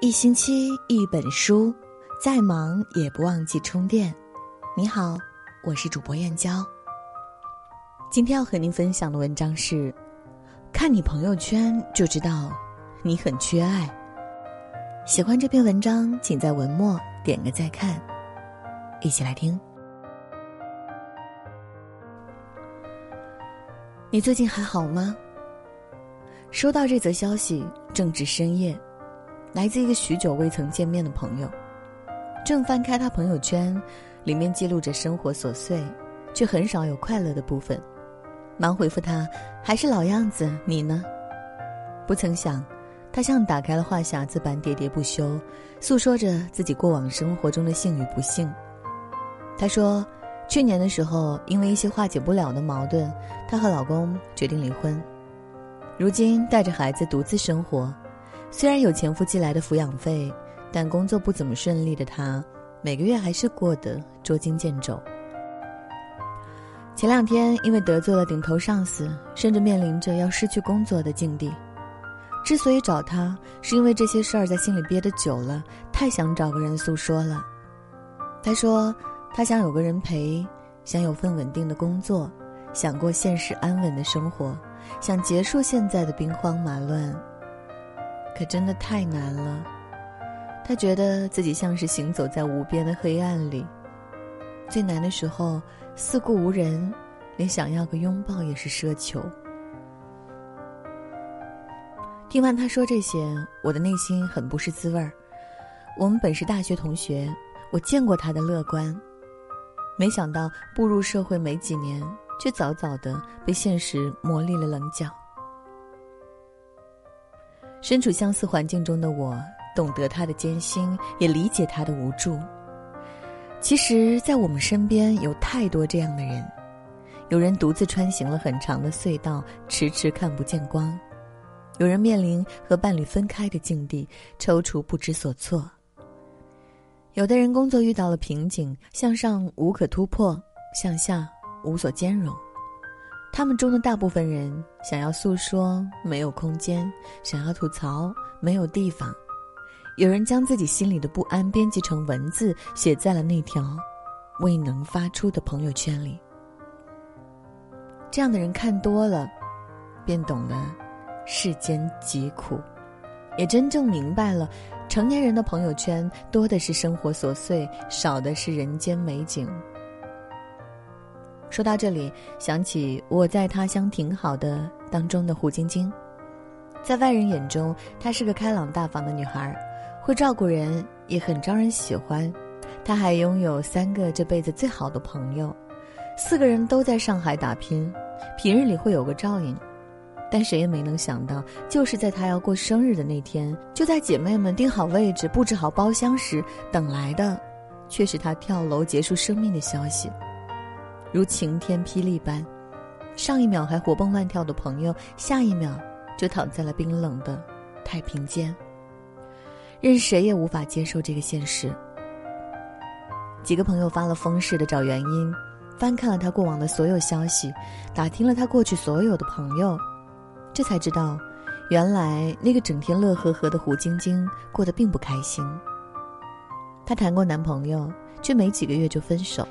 一星期一本书，再忙也不忘记充电。你好，我是主播燕娇。今天要和您分享的文章是：看你朋友圈就知道你很缺爱。喜欢这篇文章，请在文末点个再看。一起来听。你最近还好吗？收到这则消息，正值深夜。来自一个许久未曾见面的朋友，正翻开他朋友圈，里面记录着生活琐碎，却很少有快乐的部分。忙回复他，还是老样子，你呢？不曾想，他像打开了话匣子般喋喋不休，诉说着自己过往生活中的幸与不幸。他说，去年的时候，因为一些化解不了的矛盾，她和老公决定离婚，如今带着孩子独自生活。虽然有前夫寄来的抚养费，但工作不怎么顺利的他，每个月还是过得捉襟见肘。前两天因为得罪了顶头上司，甚至面临着要失去工作的境地。之所以找他，是因为这些事儿在心里憋得久了，太想找个人诉说了。他说，他想有个人陪，想有份稳定的工作，想过现实安稳的生活，想结束现在的兵荒马乱。可真的太难了，他觉得自己像是行走在无边的黑暗里，最难的时候四顾无人，连想要个拥抱也是奢求。听完他说这些，我的内心很不是滋味儿。我们本是大学同学，我见过他的乐观，没想到步入社会没几年，却早早的被现实磨砺了棱角。身处相似环境中的我，懂得他的艰辛，也理解他的无助。其实，在我们身边有太多这样的人：有人独自穿行了很长的隧道，迟迟看不见光；有人面临和伴侣分开的境地，踌躇不知所措；有的人工作遇到了瓶颈，向上无可突破，向下无所兼容。他们中的大部分人想要诉说，没有空间；想要吐槽，没有地方。有人将自己心里的不安编辑成文字，写在了那条未能发出的朋友圈里。这样的人看多了，便懂得世间疾苦，也真正明白了成年人的朋友圈多的是生活琐碎，少的是人间美景。说到这里，想起我在他乡挺好的当中的胡晶晶，在外人眼中，她是个开朗大方的女孩，会照顾人，也很招人喜欢。她还拥有三个这辈子最好的朋友，四个人都在上海打拼，平日里会有个照应。但谁也没能想到，就是在她要过生日的那天，就在姐妹们订好位置、布置好包厢时，等来的，却是她跳楼结束生命的消息。如晴天霹雳般，上一秒还活蹦乱跳的朋友，下一秒就躺在了冰冷的太平间。任谁也无法接受这个现实。几个朋友发了疯似的找原因，翻看了他过往的所有消息，打听了他过去所有的朋友，这才知道，原来那个整天乐呵呵的胡晶晶过得并不开心。她谈过男朋友，却没几个月就分手。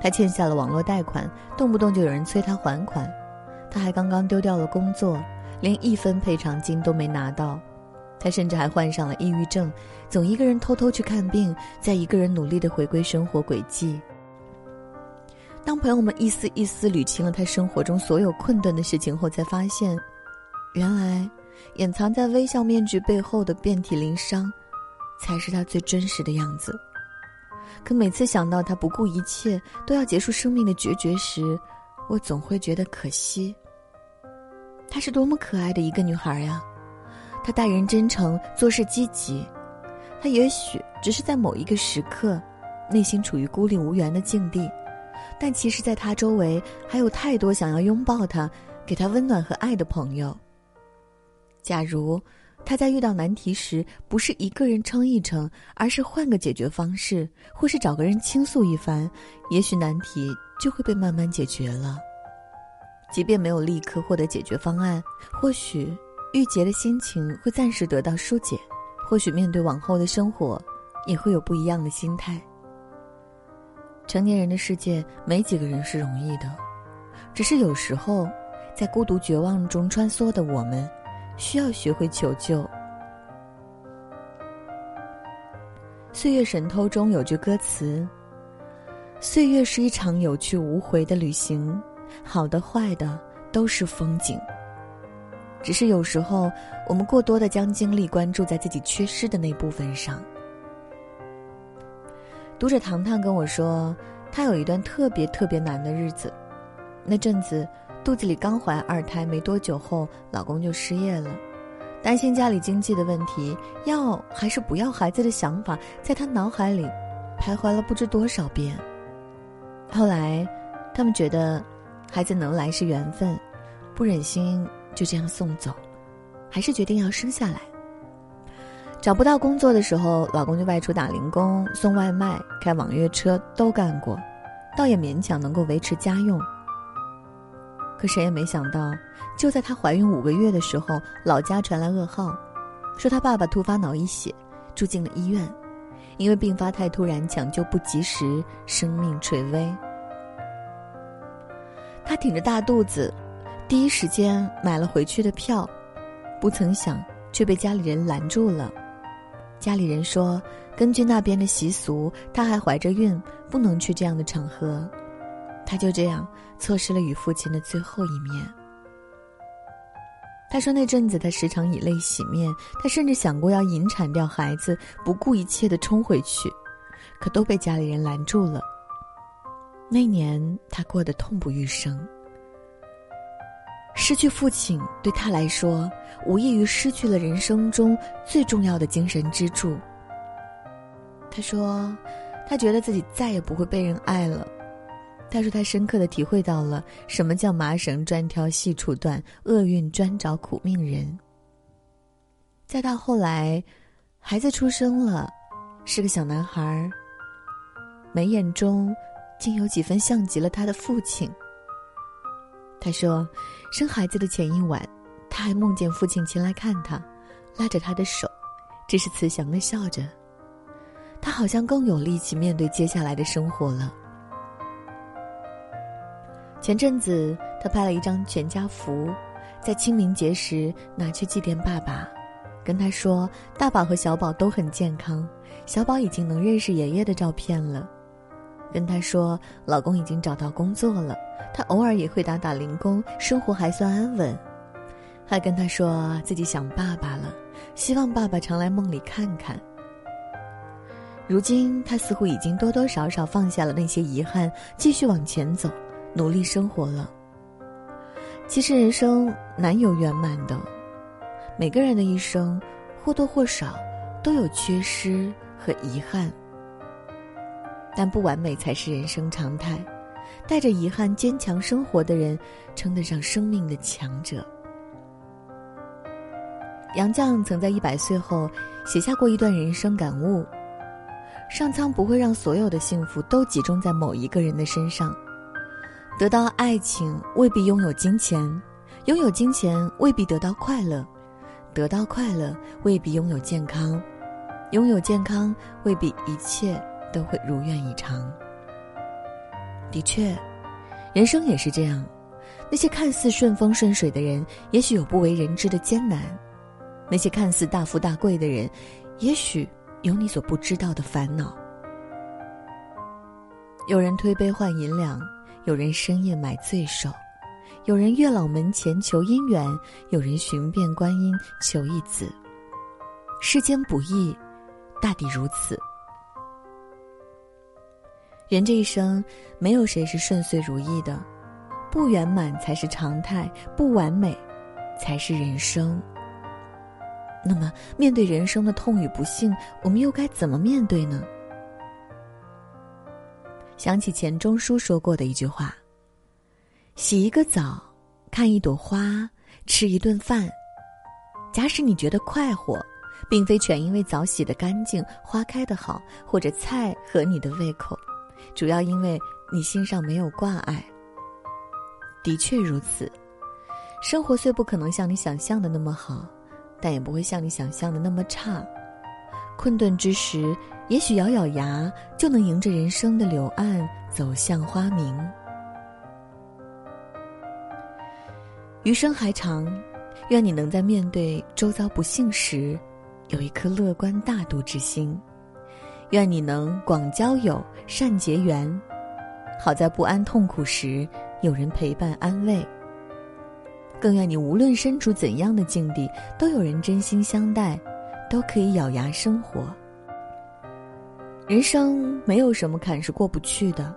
他欠下了网络贷款，动不动就有人催他还款。他还刚刚丢掉了工作，连一分赔偿金都没拿到。他甚至还患上了抑郁症，总一个人偷偷去看病，再一个人努力的回归生活轨迹。当朋友们一丝一丝捋清了他生活中所有困顿的事情后，才发现，原来掩藏在微笑面具背后的遍体鳞伤，才是他最真实的样子。可每次想到他不顾一切都要结束生命的决绝时，我总会觉得可惜。她是多么可爱的一个女孩呀！她待人真诚，做事积极。她也许只是在某一个时刻，内心处于孤立无援的境地，但其实，在她周围还有太多想要拥抱她、给她温暖和爱的朋友。假如。他在遇到难题时，不是一个人撑一撑，而是换个解决方式，或是找个人倾诉一番，也许难题就会被慢慢解决了。即便没有立刻获得解决方案，或许郁结的心情会暂时得到疏解，或许面对往后的生活，也会有不一样的心态。成年人的世界，没几个人是容易的，只是有时候，在孤独绝望中穿梭的我们，需要学会求救。《岁月神偷》中有句歌词：“岁月是一场有去无回的旅行，好的坏的都是风景。”只是有时候，我们过多的将精力关注在自己缺失的那部分上。读者糖糖跟我说，她有一段特别特别难的日子。那阵子，肚子里刚怀二胎没多久后，老公就失业了。担心家里经济的问题，要还是不要孩子的想法，在她脑海里徘徊了不知多少遍。后来，他们觉得孩子能来是缘分，不忍心就这样送走，还是决定要生下来。找不到工作的时候，老公就外出打零工、送外卖、开网约车，都干过，倒也勉强能够维持家用。可谁也没想到，就在她怀孕五个月的时候，老家传来噩耗，说她爸爸突发脑溢血，住进了医院，因为病发太突然，抢救不及时，生命垂危。她挺着大肚子，第一时间买了回去的票，不曾想却被家里人拦住了。家里人说，根据那边的习俗，她还怀着孕，不能去这样的场合。他就这样错失了与父亲的最后一面。他说那阵子他时常以泪洗面，他甚至想过要引产掉孩子，不顾一切的冲回去，可都被家里人拦住了。那年他过得痛不欲生。失去父亲对他来说，无异于失去了人生中最重要的精神支柱。他说，他觉得自己再也不会被人爱了。他说，他深刻的体会到了什么叫麻绳专挑细处断，厄运专找苦命人。再到后来，孩子出生了，是个小男孩。眉眼中，竟有几分像极了他的父亲。他说，生孩子的前一晚，他还梦见父亲前来看他，拉着他的手，只是慈祥的笑着。他好像更有力气面对接下来的生活了。前阵子，他拍了一张全家福，在清明节时拿去祭奠爸爸，跟他说，大宝和小宝都很健康，小宝已经能认识爷爷的照片了。跟他说，老公已经找到工作了，他偶尔也会打打零工，生活还算安稳。还跟他说自己想爸爸了，希望爸爸常来梦里看看。如今他似乎已经多多少少放下了那些遗憾，继续往前走，努力生活了。其实人生难有圆满的，每个人的一生或多或少都有缺失和遗憾。但不完美才是人生常态，带着遗憾坚强生活的人，称得上生命的强者。杨绛曾在一百岁后写下过一段人生感悟：上苍不会让所有的幸福都集中在某一个人的身上，得到爱情未必拥有金钱，拥有金钱未必得到快乐，得到快乐未必拥有健康，拥有健康未必一切。都会如愿以偿。的确，人生也是这样。那些看似顺风顺水的人，也许有不为人知的艰难；那些看似大富大贵的人，也许有你所不知道的烦恼。有人推杯换银两，有人深夜买罪受，有人月老门前求姻缘，有人寻遍观音求一子。世间不易，大抵如此。人这一生，没有谁是顺遂如意的，不圆满才是常态，不完美，才是人生。那么，面对人生的痛与不幸，我们又该怎么面对呢？想起钱钟书说过的一句话：“洗一个澡，看一朵花，吃一顿饭。假使你觉得快活，并非全因为澡洗得干净，花开得好，或者菜合你的胃口。”主要因为你心上没有挂碍。的确如此，生活虽不可能像你想象的那么好，但也不会像你想象的那么差。困顿之时，也许咬咬牙就能迎着人生的柳岸走向花明。余生还长，愿你能在面对周遭不幸时，有一颗乐观大度之心；愿你能广交友、善结缘，好在不安痛苦时有人陪伴安慰。更愿你无论身处怎样的境地，都有人真心相待，都可以咬牙生活。人生没有什么坎是过不去的，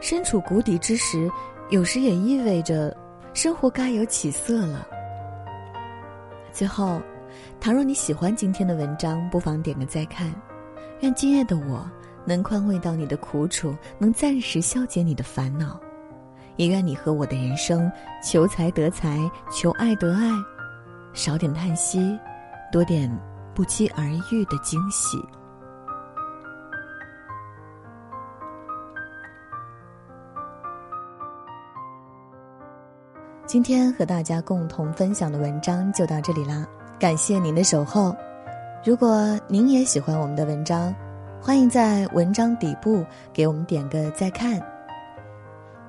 身处谷底之时，有时也意味着生活该有起色了。最后，倘若你喜欢今天的文章，不妨点个再看。愿今夜的我能宽慰到你的苦楚，能暂时消解你的烦恼。也愿你和我的人生，求财得财，求爱得爱，少点叹息，多点不期而遇的惊喜。今天和大家共同分享的文章就到这里啦，感谢您的守候。如果您也喜欢我们的文章，欢迎在文章底部给我们点个再看。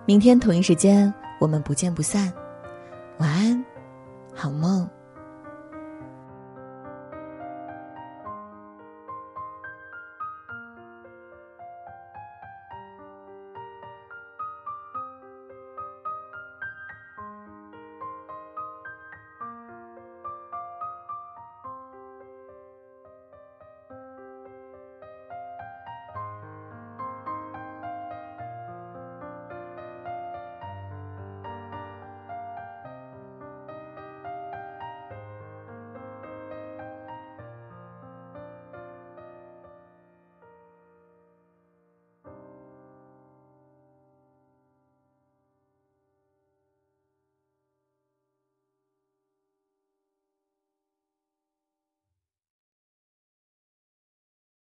明天同一时间，我们不见不散。晚安，好梦。